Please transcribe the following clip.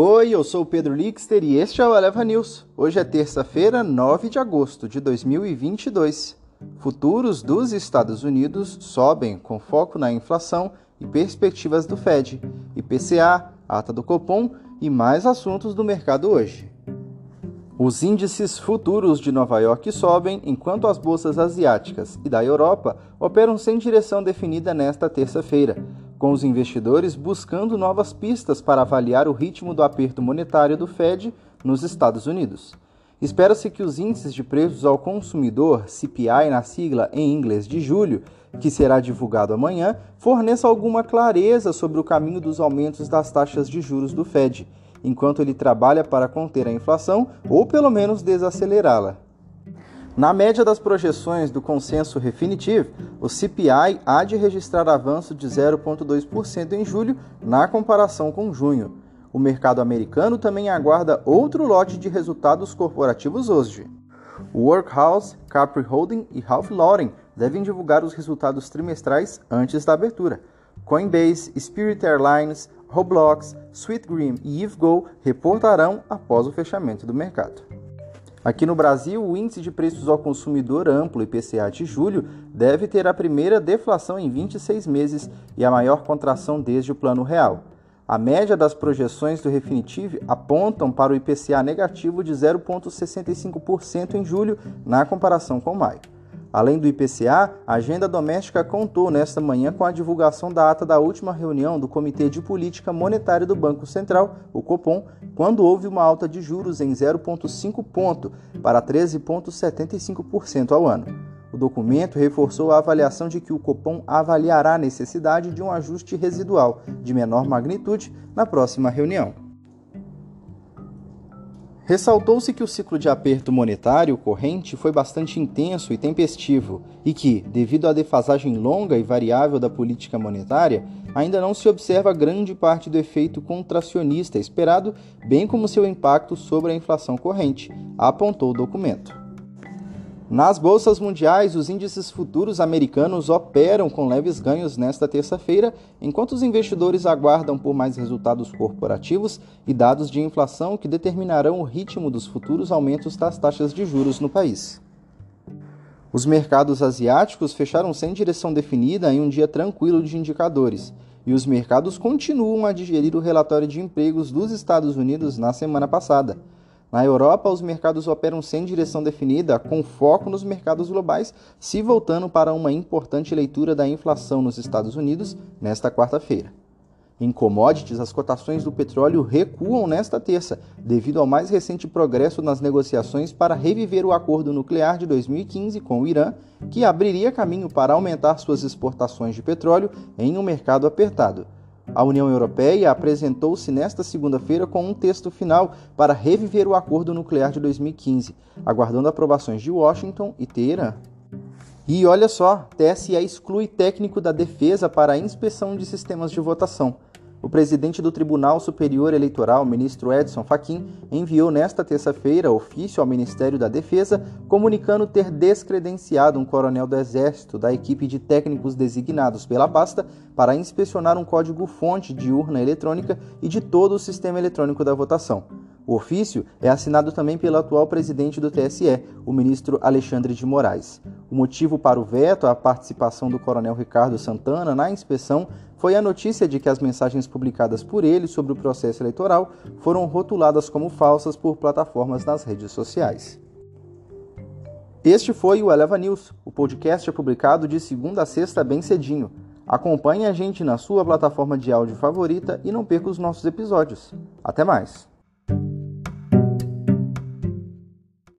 Oi, eu sou o Pedro Lixter e este é o Eleva News. Hoje é terça-feira, 9 de agosto de 2022. Futuros dos Estados Unidos sobem com foco na inflação e perspectivas do Fed, IPCA, ata do Copom e mais assuntos do mercado hoje. Os índices futuros de Nova York sobem, enquanto as bolsas asiáticas e da Europa operam sem direção definida nesta terça-feira, com os investidores buscando novas pistas para avaliar o ritmo do aperto monetário do Fed nos Estados Unidos. Espera-se que os índices de preços ao consumidor, CPI na sigla em inglês de julho, que será divulgado amanhã, forneça alguma clareza sobre o caminho dos aumentos das taxas de juros do Fed enquanto ele trabalha para conter a inflação ou pelo menos desacelerá-la. Na média das projeções do consenso Refinitiv, o CPI há de registrar avanço de 0,2% em julho na comparação com junho. O mercado americano também aguarda outro lote de resultados corporativos hoje. Workhouse, Capri Holding e Ralph Lauren devem divulgar os resultados trimestrais antes da abertura. Coinbase, Spirit Airlines, Roblox, Sweetgreen e EveGo reportarão após o fechamento do mercado. Aqui no Brasil, o índice de preços ao consumidor amplo IPCA de julho deve ter a primeira deflação em 26 meses e a maior contração desde o Plano Real. A média das projeções do Refinitiv apontam para o IPCA negativo de 0,65% em julho na comparação com maio. Além do IPCA, a agenda doméstica contou nesta manhã com a divulgação da ata da última reunião do Comitê de Política Monetária do Banco Central, o Copom, quando houve uma alta de juros em 0,5 ponto para 13,75% ao ano. O documento reforçou a avaliação de que o Copom avaliará a necessidade de um ajuste residual de menor magnitude na próxima reunião. Ressaltou-se que o ciclo de aperto monetário corrente foi bastante intenso e tempestivo e que, devido à defasagem longa e variável da política monetária, ainda não se observa grande parte do efeito contracionista esperado, bem como seu impacto sobre a inflação corrente, apontou o documento. Nas bolsas mundiais, os índices futuros americanos operam com leves ganhos nesta terça-feira, enquanto os investidores aguardam por mais resultados corporativos e dados de inflação que determinarão o ritmo dos futuros aumentos das taxas de juros no país. Os mercados asiáticos fecharam sem direção definida em um dia tranquilo de indicadores, e os mercados continuam a digerir o relatório de empregos dos Estados Unidos na semana passada na Europa, os mercados operam sem direção definida, com foco nos mercados globais, se voltando para uma importante leitura da inflação nos Estados Unidos nesta quarta-feira. Em commodities, as cotações do petróleo recuam nesta terça, devido ao mais recente progresso nas negociações para reviver o acordo nuclear de 2015 com o Irã, que abriria caminho para aumentar suas exportações de petróleo em um mercado apertado. A União Europeia apresentou-se nesta segunda-feira com um texto final para reviver o acordo nuclear de 2015, aguardando aprovações de Washington e Teherã. E olha só, TSE exclui técnico da defesa para a inspeção de sistemas de votação. O presidente do Tribunal Superior Eleitoral, ministro Edson Fachin, enviou nesta terça-feira ofício ao Ministério da Defesa comunicando ter descredenciado um coronel do Exército da equipe de técnicos designados pela pasta para inspecionar um código-fonte de urna eletrônica e de todo o sistema eletrônico da votação. O ofício é assinado também pelo atual presidente do TSE, o ministro Alexandre de Moraes. O motivo para o veto à participação do coronel Ricardo Santana na inspeção foi a notícia de que as mensagens publicadas por ele sobre o processo eleitoral foram rotuladas como falsas por plataformas nas redes sociais. Este foi o Eleva News. O podcast é publicado de segunda a sexta bem cedinho. Acompanhe a gente na sua plataforma de áudio favorita e não perca os nossos episódios. Até mais!